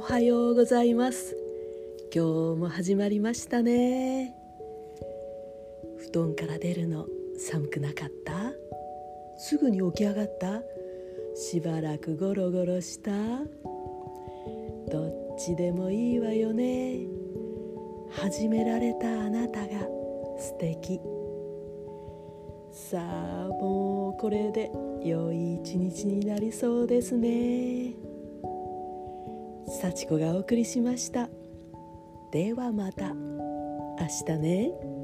おはようございます。今日も始まりましたね。布団から出るの寒くなかった？すぐに起き上がった？しばらくゴロゴロした？どっちでもいいわよね。始められたあなたが素敵。さあもうこれで良い一日になりそうですね。幸子がお送りしました。ではまた。明日ね。